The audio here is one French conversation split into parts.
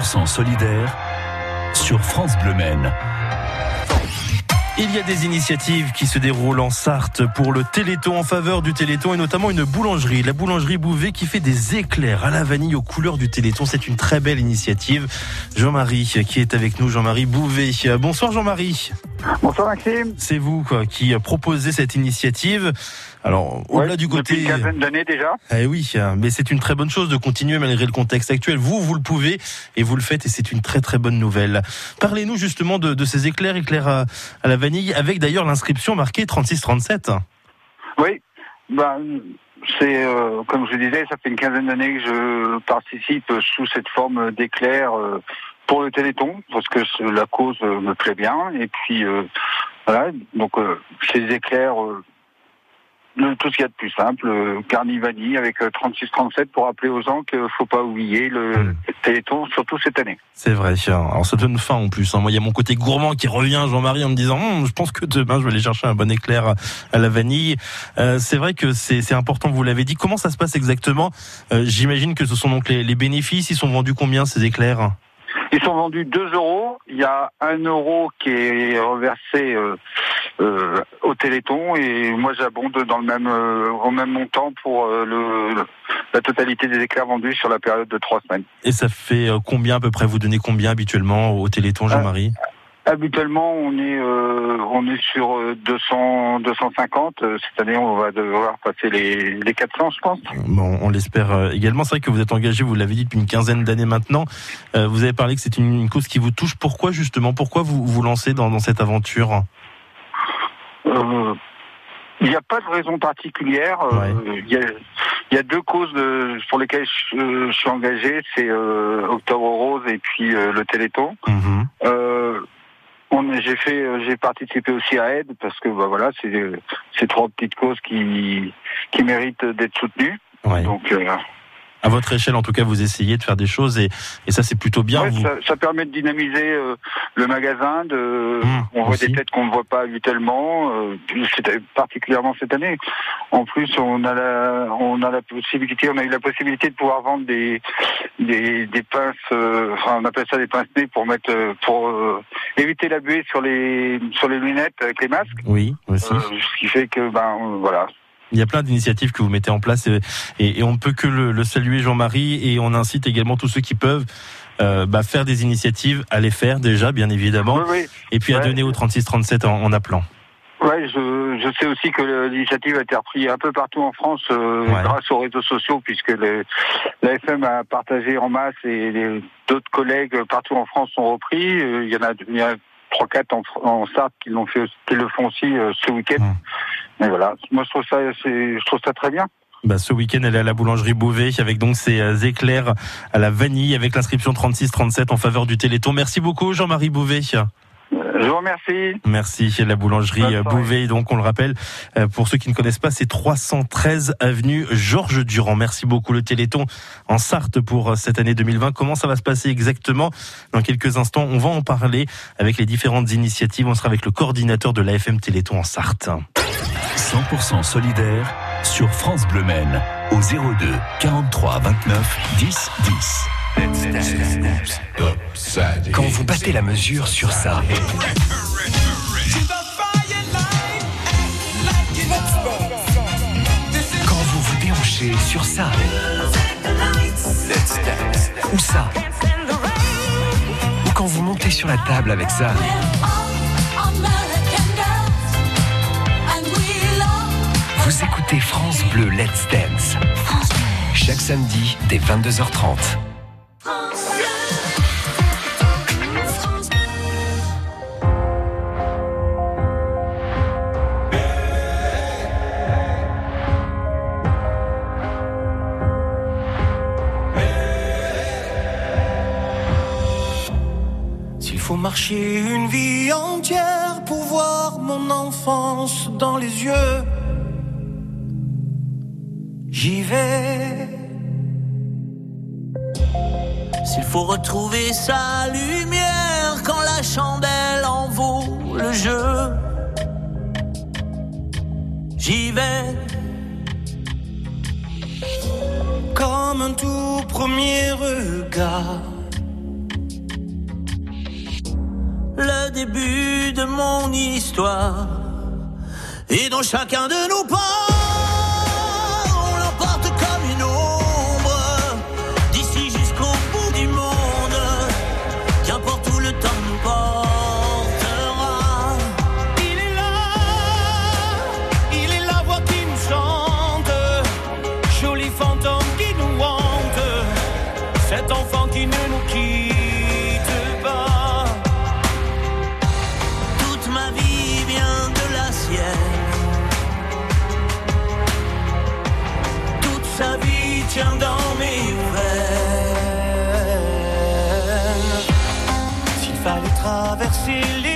100% solidaire sur France Bleu Maine. Il y a des initiatives qui se déroulent en Sarthe pour le Téléthon en faveur du Téléthon et notamment une boulangerie, la boulangerie Bouvet qui fait des éclairs à la vanille aux couleurs du Téléthon. C'est une très belle initiative. Jean-Marie qui est avec nous, Jean-Marie Bouvet. Bonsoir Jean-Marie. Bonsoir Maxime. C'est vous quoi, qui proposez cette initiative. Alors, au-delà du côté. Depuis une quinzaine d'années déjà. Eh oui, mais c'est une très bonne chose de continuer malgré le contexte actuel. Vous, vous le pouvez et vous le faites et c'est une très très bonne nouvelle. Parlez-nous justement de, de, ces éclairs, éclairs à, à la vanille, avec d'ailleurs l'inscription marquée 3637. Oui, ben, c'est euh, comme je disais, ça fait une quinzaine d'années que je participe sous cette forme d'éclair euh, pour le Téléthon, parce que la cause me plaît bien. Et puis, euh, voilà, donc ces éclairs tout ce qu'il y a de plus simple, euh, Carnivani avec 36-37 euh, pour rappeler aux gens qu'il ne faut pas oublier le. Téléthon, surtout cette année. C'est vrai, alors ça donne faim en plus. Hein. Moi, il y a mon côté gourmand qui revient, Jean-Marie, en me disant, hum, je pense que demain, je vais aller chercher un bon éclair à la vanille. Euh, c'est vrai que c'est important, vous l'avez dit. Comment ça se passe exactement? J'imagine que ce sont donc les, les bénéfices. Ils sont vendus combien ces éclairs? Ils sont vendus 2 euros. Il y a 1 euro qui est reversé euh, euh, au Téléthon et moi j'abonde dans le même euh, au même montant pour le, la totalité des éclairs vendus sur la période de 3 semaines. Et ça fait combien à peu près? Vous donnez combien habituellement au Téléthon, Jean-Marie? Habituellement, on est euh, on est sur 200 250. Cette année, on va devoir passer les, les 400, je pense. Bon, on l'espère euh, également. C'est vrai que vous êtes engagé, vous l'avez dit depuis une quinzaine d'années maintenant. Euh, vous avez parlé que c'est une, cause qui vous touche. Pourquoi justement Pourquoi vous vous lancez dans, dans cette aventure? Il n'y a pas de raison particulière. il, y a, il, y a, deux causes pour lesquelles je, suis engagé, c'est Octobre Rose et puis le Téléthon. Mhm j'ai fait, euh, j'ai participé aussi à Aide parce que bah, voilà, c'est c'est trois petites causes qui qui méritent d'être soutenues. Donc euh, à votre échelle, en tout cas, vous essayez de faire des choses et, et ça, c'est plutôt bien. vous... ça, ça, permet de dynamiser euh, le magasin. De, mmh, on voit des têtes qu'on ne voit pas habituellement, euh, particulièrement cette année. En plus, on a la, on a la possibilité, on a eu la possibilité de pouvoir vendre des, des, des pinces, euh, enfin, on appelle ça des pinces nez pour mettre, euh, pour éviter la buée sur les, sur les lunettes avec les masques. Oui, aussi. ce qui fait que, ben, voilà, il y a plein d'initiatives que vous mettez en place et, et, on ne peut que le, saluer, Jean-Marie, et on incite également tous ceux qui peuvent. Euh, bah, faire des initiatives, à les faire déjà, bien évidemment, et puis à donner au 36-37 en, en appelant. Ouais, je, je sais aussi que l'initiative a été reprise un peu partout en France euh, grâce aux réseaux sociaux, puisque le, la FM a partagé en masse et d'autres collègues partout en France ont repris. Euh, il y en a, il y a trois quatre en, en Sarthe qui l'ont fait, qui le font aussi euh, ce week-end. Mais voilà, moi je trouve ça, je trouve ça très bien. Bah, ce week-end, elle est à la boulangerie Bouvet avec donc ses euh, éclairs à la vanille avec l'inscription 36-37 en faveur du Téléthon. Merci beaucoup Jean-Marie Bouvet. Je vous remercie. Merci. La boulangerie euh, Bouvet, donc on le rappelle, pour ceux qui ne connaissent pas, c'est 313 avenue Georges Durand. Merci beaucoup le Téléthon en Sarthe pour cette année 2020. Comment ça va se passer exactement? Dans quelques instants, on va en parler avec les différentes initiatives. On sera avec le coordinateur de l'AFM Téléthon en Sarthe. 100% solidaire sur France Bleu Maine au 02 43 29 10 10. Quand vous battez la mesure sur ça. Quand vous vous déhanchez sur ça. Ou ça. Ou quand vous montez sur la table avec ça. Vous écoutez France Bleu Let's Dance. Chaque samedi dès 22h30. Dans les yeux j'y vais. S'il faut retrouver sa lumière quand la chandelle en vaut le jeu, j'y vais. Comme un tout premier regard, début de mon histoire. Et dans chacun de nos pas, traverser les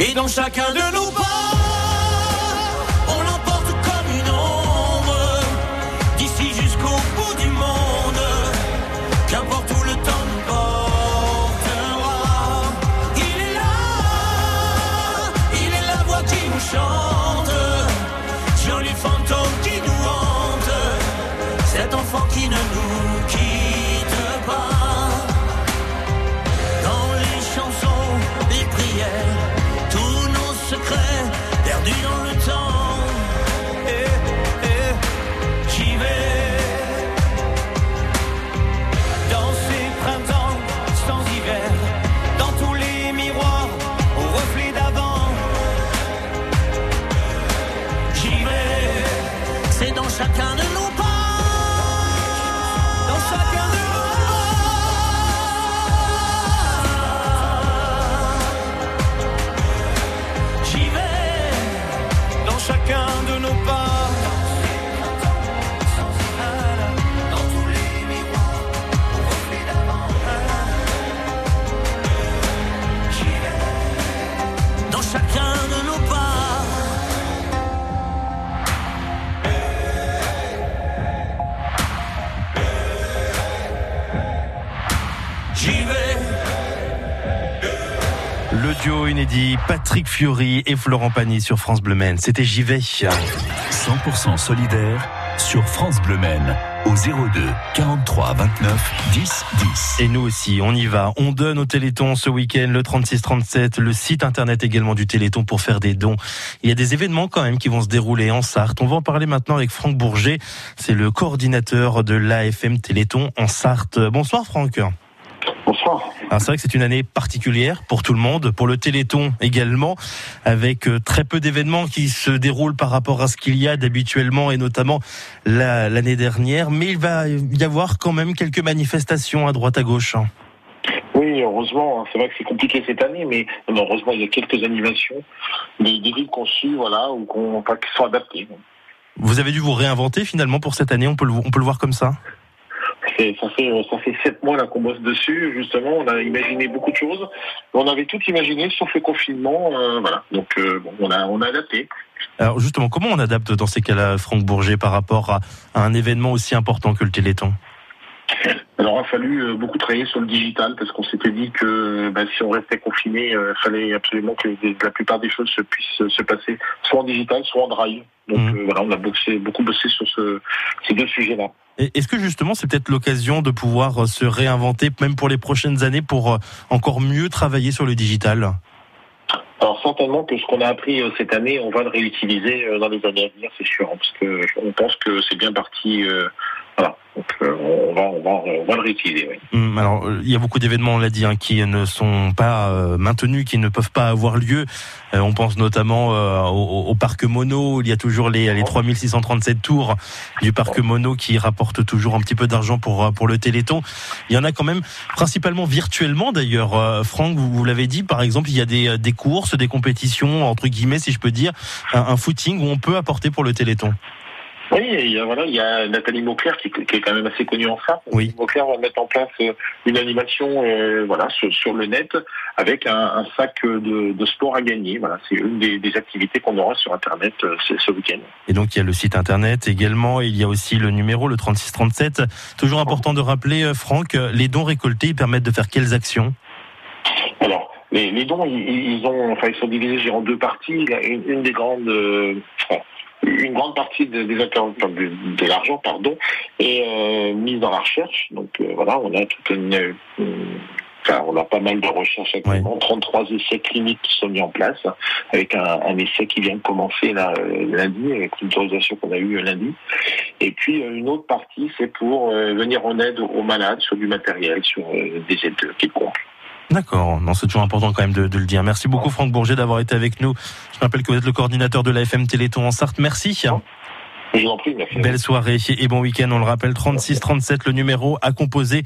Et dans chacun de nos pas, J'y vais. Le duo inédit Patrick Fiori et Florent Pagny sur France Bleu Maine. C'était J'y vais. 100% solidaire sur France Bleu Maine au 02 43 29 10 10. Et nous aussi, on y va. On donne au Téléthon ce week-end le 36-37, le site internet également du Téléthon pour faire des dons. Il y a des événements quand même qui vont se dérouler en Sarthe. On va en parler maintenant avec Franck Bourget. C'est le coordinateur de l'AFM Téléthon en Sarthe. Bonsoir Franck. Bonsoir. Alors c'est vrai que c'est une année particulière pour tout le monde, pour le Téléthon également, avec euh, très peu d'événements qui se déroulent par rapport à ce qu'il y a d'habituellement et notamment la- l'année dernière. Mais il va y avoir quand même quelques manifestations à droite à gauche. Oui, heureusement, hein. c'est vrai que c'est compliqué cette année, mais heureusement, il y a quelques animations, des, des villes qu'on suit, voilà, ou qu'on, enfin, qui sont adaptées. Vous avez dû vous réinventer finalement pour cette année, on peut le, on peut le voir comme ça C'est- Ça fait, ça fait sept mois là qu'on bosse dessus, justement, on a imaginé beaucoup de choses. On avait tout imaginé, sauf le confinement, euh, voilà. Donc, euh, bon, on a, on a adapté. Alors justement, comment on adapte dans ces cas-là, Franck Bourget, par rapport à, à un événement aussi important que le Téléthon? Alors, il a fallu euh, beaucoup travailler sur le digital parce qu'on s'était dit que bah, si on restait confiné, il fallait absolument que la plupart des choses se puissent se passer soit en digital, soit en drive. Donc euh, voilà, on a bossé, beaucoup bossé sur ce, ces deux sujets-là. Est-ce que justement c'est peut-être l'occasion de pouvoir euh, se réinventer, même pour les prochaines années, pour euh, encore mieux travailler sur le digital? Alors certainement que ce qu'on a appris euh, cette année, on va le réutiliser dans les années à venir, c'est sûr, hein, parce que on pense que c'est bien parti. Voilà, donc euh, on va, on va, on va le réutiliser. Hum, Alors, euh, il y a beaucoup d'événements, on l'a dit, hein, qui ne sont pas euh, maintenus, qui ne peuvent pas avoir lieu. On pense notamment au, parc Mono. Il y a toujours les, les 3637 tours du parc Mono qui rapportent toujours un petit peu d'argent pour pour le Téléthon. Il y en a quand même, principalement virtuellement d'ailleurs. Franck, vous, vous l'avez dit, par exemple, il y a des, des courses, des compétitions entre guillemets, si je peux dire, un, un footing où on peut apporter pour le Téléthon. Oui, il y a, voilà, il y a Nathalie Mauclair qui, qui est quand même assez connue en Sarthe. Oui. Mauclair va mettre en place euh, une animation euh, voilà, sur, sur le net avec un, un sac de, de sport à gagner. Voilà, c'est une des, des activités qu'on aura sur Internet euh, ce, week-end. Et donc il y a le site internet également, il y a aussi le numéro, le 3637. Toujours important de rappeler, euh, Franck, euh, les dons récoltés permettent de faire quelles actions? Alors, les, les dons, ils, ils ont, enfin, ils sont divisés en deux parties. Il y a Une, une des grandes, euh, une grande partie de, des de, de l'argent, pardon, est euh, mise dans la recherche. Donc euh, voilà, on a toute une, une- enfin, on a pas mal de recherches actuellement. 33 essais cliniques qui sont mis en place, avec un, un essai qui vient de commencer là, euh, lundi, avec l'autorisation qu'on a eue euh, lundi. Et puis euh, une autre partie, c'est pour euh, venir en aide aux malades sur du matériel, sur euh, des aides quelconques. D'accord, non, c'est toujours important quand même de, de le dire. Merci beaucoup Franck Bourget d'avoir été avec nous. Je rappelle que vous êtes le coordinateur de la FM Téléthon en Sarthe. Merci. Je vous en prie, merci. Belle soirée et bon week-end. On le rappelle, 36 37 le numéro à composer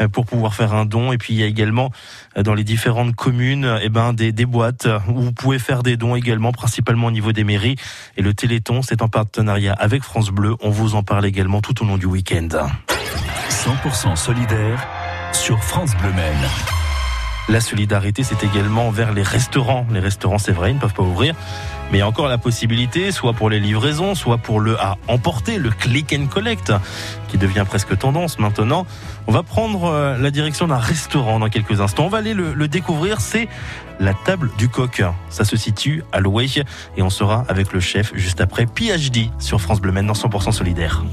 euh, pour pouvoir faire un don. Et puis il y a également euh, dans les différentes communes, eh ben des, des boîtes où vous pouvez faire des dons également, principalement au niveau des mairies. Et le Téléthon, c'est en partenariat avec France Bleu. On vous en parle également tout au long du week-end. 100% solidaire sur France Bleu Maine. La solidarité, c'est également vers les restaurants. Les restaurants, c'est vrai, ils ne peuvent pas ouvrir. Mais encore la possibilité, soit pour les livraisons, soit pour le à emporter, le click and collect, qui devient presque tendance maintenant. On va prendre euh, la direction d'un restaurant dans quelques instants. On va aller le, le découvrir. C'est la table du coq. Ça se situe à Loué et on sera avec le chef juste après PhD sur France Bleu Maine dans 100% solidaire.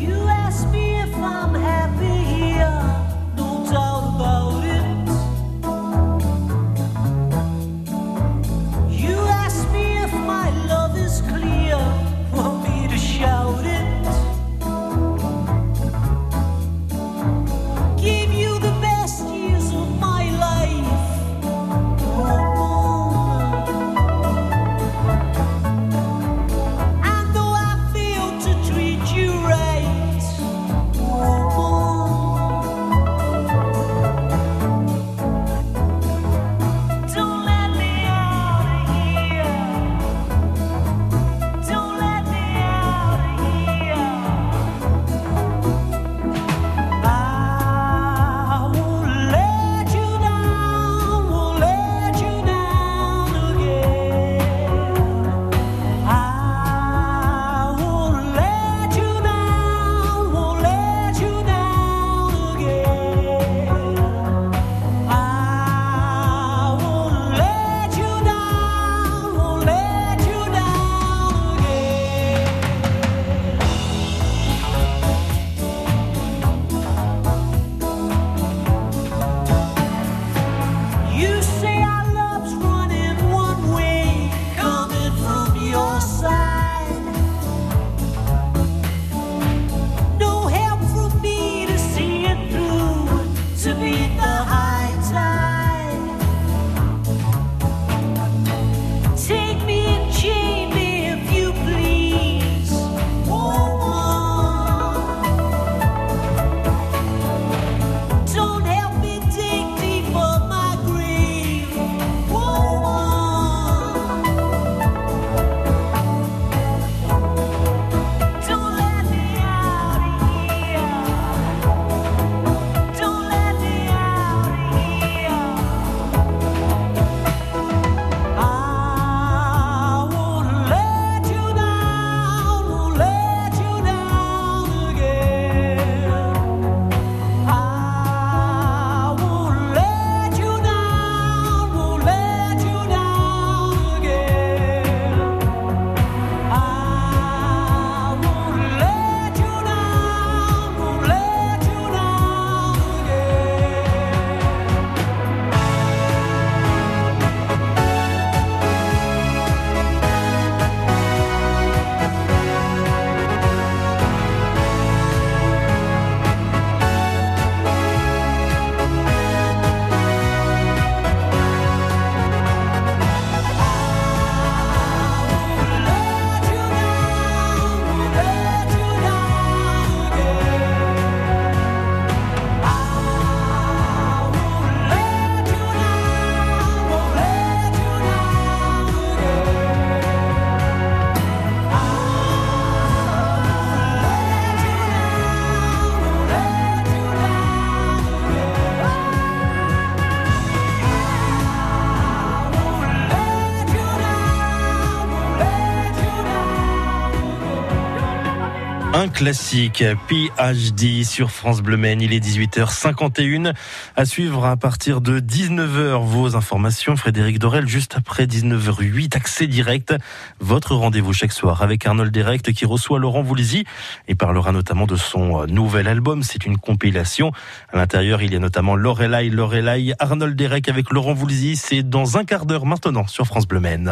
Classique, PhD sur France Bleu Maine. Il est 18h51. À suivre à partir de 19h vos informations. Frédéric Dorel, juste après 19h08, accès direct. Votre rendez-vous chaque soir avec Arnold Direct qui reçoit Laurent Voulzy et parlera notamment de son euh, nouvel album. C'est une compilation. À l'intérieur, il y a notamment Lorelai, Lorelai, Arnold Derek avec Laurent Voulzy. C'est dans un quart d'heure maintenant sur France Bleu Maine.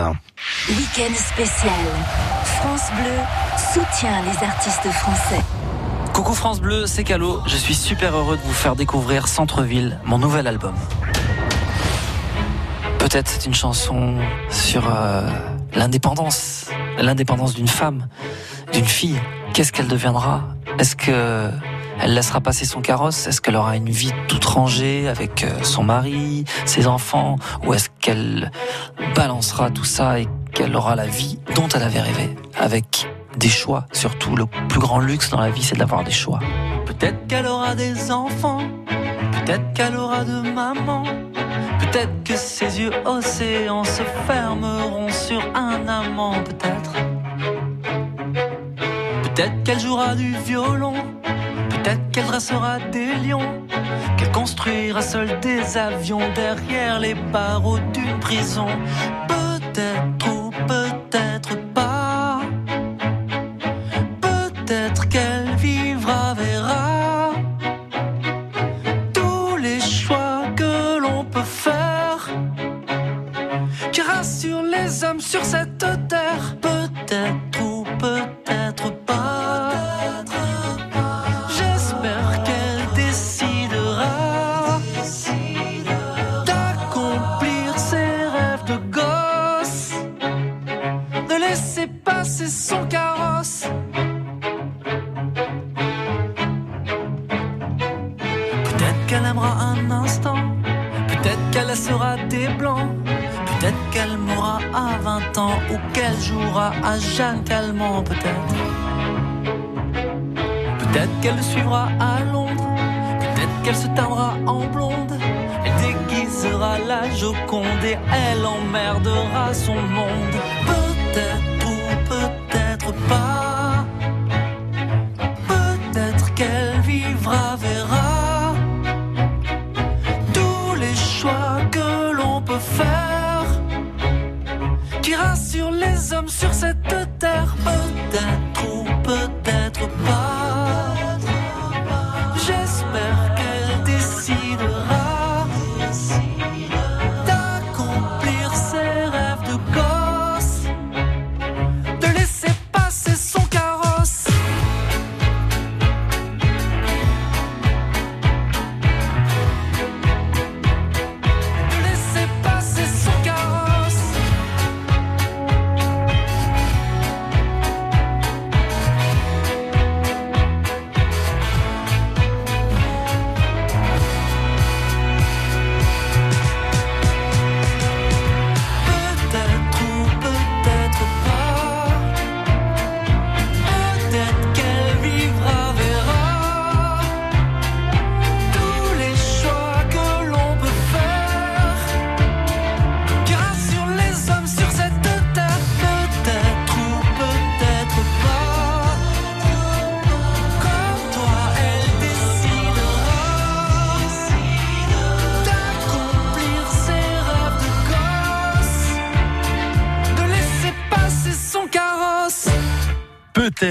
Week-end spécial. France Bleu soutient les artistes français. Coucou France Bleu, c'est Calo. Je suis super heureux de vous faire découvrir Centre-ville, mon nouvel album. Peut-être c'est une chanson sur euh, l'indépendance, l'indépendance d'une femme, d'une fille. Qu'est-ce qu'elle deviendra? Est-ce que elle laissera passer son carrosse? Est-ce qu'elle aura une vie toute rangée avec euh, son mari, ses enfants? Ou est-ce qu'elle balancera tout ça et qu'elle aura la vie dont elle avait rêvé Avec des choix, surtout le plus grand luxe dans la vie, c'est d'avoir des choix. Peut-être qu'elle aura des enfants, peut-être qu'elle aura de maman, peut-être que ses yeux océans se fermeront sur un amant, peut-être. Peut-être qu'elle jouera du violon, peut-être qu'elle dressera des lions, qu'elle construira seule des avions derrière les barreaux d'une prison. Peut-être ou peut-être à Jeanne Calment, peut-être. Peut-être qu'elle le suivra à Londres, peut-être qu'elle se teindra en blonde, elle déguisera la Joconde et elle emmerdera son monde.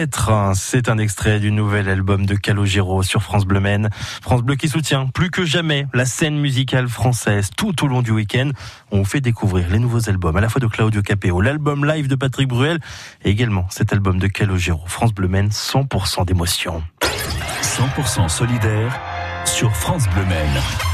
Hein, c'est un extrait du nouvel album de Calogero sur France Bleu Maine. France Bleu qui soutient plus que jamais la scène musicale française tout au long du week-end. On fait découvrir les nouveaux albums à la fois de Claudio Capeo, l'album live de Patrick Bruel et également cet album de Calogero. France Bleu Maine, 100% d'émotion. 100% solidaire sur France Bleu Maine.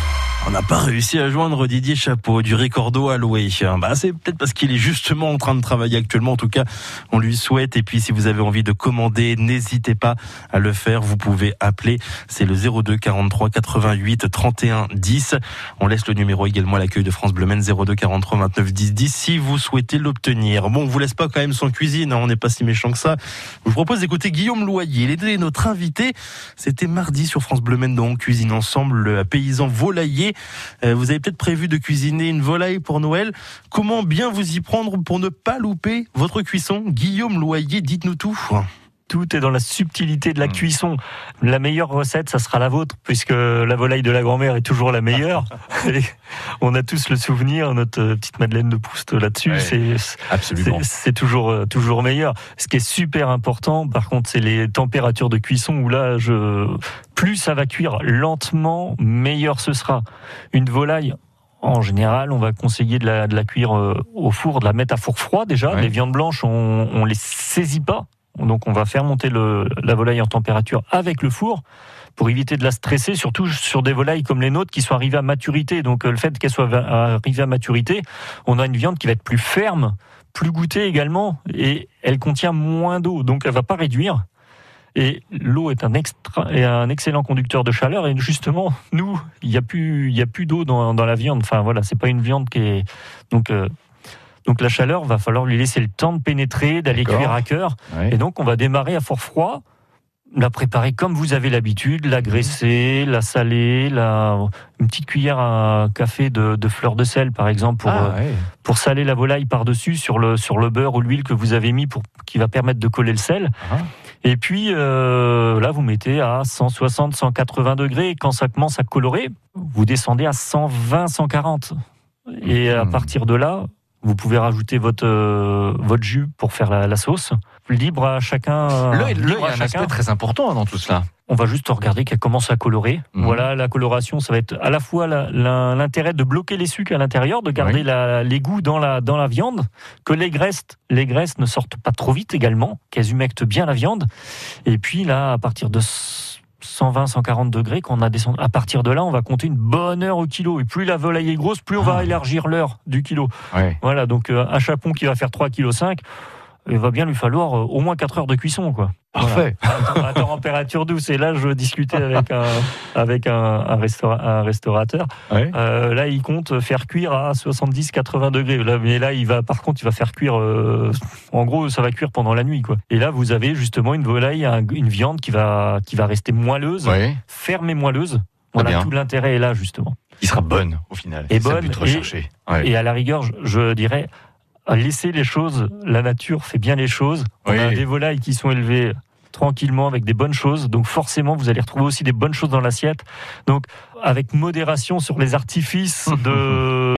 On n'a pas réussi à joindre Didier Chapeau du Ricordo à louer. Bah, c'est peut-être parce qu'il est justement en train de travailler actuellement. En tout cas, on lui souhaite. Et puis, si vous avez envie de commander, n'hésitez pas à le faire. Vous pouvez appeler. C'est le 02 43 88 31 10. On laisse le numéro également à l'accueil de France Bleu Maine 02 43 29 10 10 si vous souhaitez l'obtenir. Bon, on vous laisse pas quand même sans cuisine. hein. On n'est pas si méchant que ça. Je vous propose d'écouter Guillaume Loyer. Il était notre invité. C'était mardi sur France Bleu Maine. Donc, cuisine ensemble, le paysan volailler. Euh, vous avez peut-être prévu de cuisiner une volaille pour Noël. Comment bien vous y prendre pour ne pas louper votre cuisson? Guillaume Loyer, dites-nous tout. Tout est dans la subtilité de la cuisson. La meilleure recette, ça sera la vôtre, puisque la volaille de la grand-mère est toujours la meilleure. Et on a tous le souvenir, notre euh, petite Madeleine de Proust là-dessus. Ouais, c'est absolument. c'est- toujours euh, toujours meilleur. Ce qui est super important, par contre, c'est les températures de cuisson où là, je plus ça va cuire lentement, meilleur ce sera. Une volaille. En général, on va conseiller de la, de la cuire euh, au four, de la mettre à four froid déjà. Ouais. Les viandes blanches, on, on les saisit pas. Donc, on va faire monter la volaille en température avec le four pour éviter de la stresser, surtout sur des volailles comme les nôtres qui sont arrivées à maturité. Donc, euh, le fait qu'elles soient arrivées à maturité, on a une viande qui va être plus ferme, plus goûtée également, et elle contient moins d'eau, donc elle va pas réduire. Et l'eau est un, excellent conducteur de chaleur. Et justement, nous, il n'y a plus, plus d'eau dans, dans la viande. Enfin voilà, c'est pas une viande qui est donc. euh, donc la chaleur, va falloir lui laisser le temps de pénétrer, d'aller cuire à cœur. Et donc on va démarrer à fort froid, la préparer comme vous avez l'habitude, la graisser, la saler, la... une petite cuillère à café de, de fleur de sel par exemple pour, Ah, euh, pour saler la volaille par-dessus sur le, sur le beurre ou l'huile que vous avez mis pour, qui va permettre de coller le sel. Ah. Et puis euh, là, vous mettez à 160, 180 degrés. Quand ça commence à colorer, vous descendez à 120, 140. Et à Mhm. partir de là, vous pouvez rajouter votre, euh, votre jus pour faire la, la sauce. Libre à chacun. L'œil, l'œil libre est à un chacun. aspect très important dans tout cela. On va juste regarder qu'elle commence à colorer. Mhm. Voilà, la coloration, ça va être à la fois l'intérêt de bloquer les sucres à l'intérieur, de garder Oui. la- les goûts dans la, dans la viande, que les graisses, les graisses ne sortent pas trop vite également, qu'elles humectent bien la viande. Et puis là, à partir de 120, 140 degrés, qu'on a descendu, à partir de là, on va compter une bonne heure au kilo. Et plus la volaille est grosse, plus on va Ah. élargir l'heure du kilo. Ouais. Voilà, donc euh, un chapon qui va faire 3,5 kg, il va bien lui falloir euh, au moins 4 heures de cuisson, quoi. Parfait. à température douce. Et là, je discutais avec un, avec un, un, restaura- un restaurateur. Ouais. Euh, là, il compte faire cuire à 70-80 degrés. Là, mais là, il va, par contre, il va faire cuire. euh, en gros, ça va cuire pendant la nuit, quoi. Et là, vous avez justement une volaille, un- une viande qui va, qui va rester moelleuse, Ouais. ferme et moelleuse. Voilà, tout l'intérêt est là, justement. Qui sera bonne au final. Et bonne, et-. Ouais. Et à la rigueur, je, je dirais, laissez les choses. La nature fait bien les choses. On Oui. a des volailles qui sont élevées tranquillement avec des bonnes choses. Donc forcément, vous allez retrouver aussi des bonnes choses dans l'assiette. Donc avec modération sur les artifices de